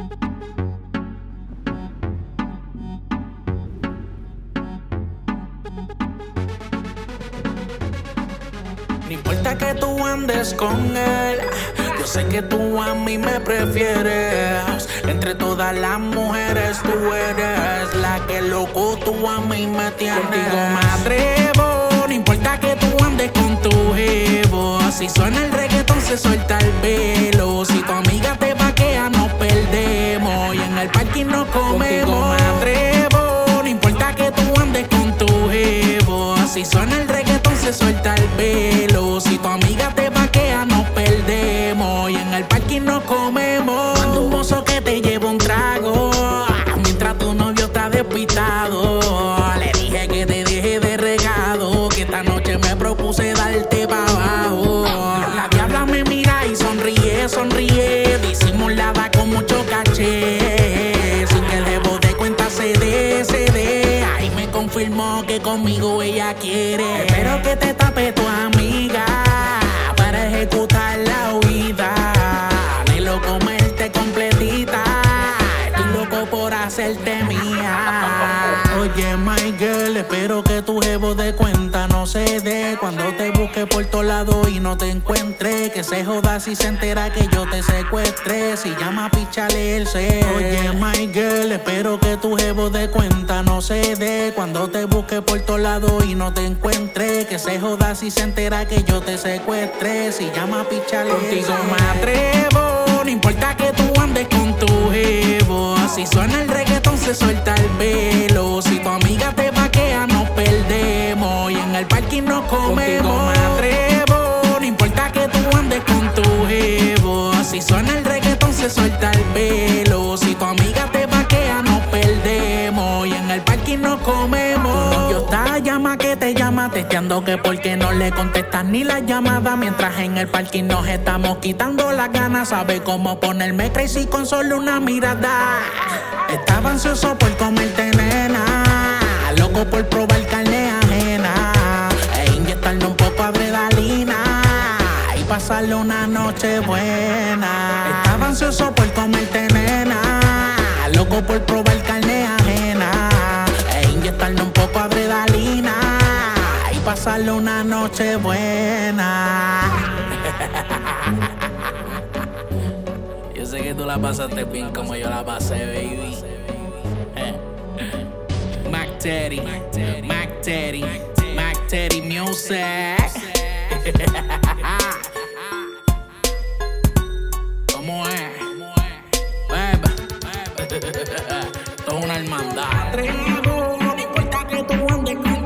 No importa que tú andes con él, yo sé que tú a mí me prefieres. Entre todas las mujeres tú eres la que loco tú a mí me tienes. Contigo me atrevo, no importa que tú andes con tu jevo. Si suena el reggaetón se suelta el pelo. Si te el parking nos comemos. Atrevo, no importa que tú andes con tu jevo. Si suena el reggaetón se suelta el pelo. Si tu amiga te vaquea, nos perdemos. Y en el parking nos comemos. Mando un mozo que te lleva un trago. Mientras tu novio está despistado. Confirmó que conmigo ella quiere. Espero que te hacerte mía. Oye, my girl, espero que tu jevo de cuenta no se dé. Cuando te busque por todos lados y no te encuentre. Que se joda si se entera que yo te secuestré. Si llama, pichale el C. Oye, my girl, espero que tu jevo de cuenta no se dé. Cuando te busque por todos lados y no te encuentre. Que se joda si se entera que yo te secuestré. Si llama, pichale Contigo me atrevo, no importa que tú andes con tu jevo. Si suena el se suelta el velo. Si tu amiga te vaquea nos perdemos y en el parking nos comemos. Contigo me atrevo, no importa que tú andes con tu jevo. Si suena el reggaetón se suelta el velo. Si comemos. Yo está llama que te llama testeando que porque no le contestas ni la llamada mientras en el parking nos estamos quitando las ganas. Sabe cómo ponerme crazy con solo una mirada. Estaba ansioso por comerte nena, loco por probar carne ajena e inyectarle un poco de adrenalina y pasarle una noche buena. Estaba ansioso por comerte nena, loco por probar pasarle una noche buena. Yo sé que tú la pasaste bien como yo la pasé, baby. Eh. Mac Teddy, Mac Teddy, Mac Teddy Music. ¿Cómo es? Beba. Esto es una hermandad. No importa que tú andes con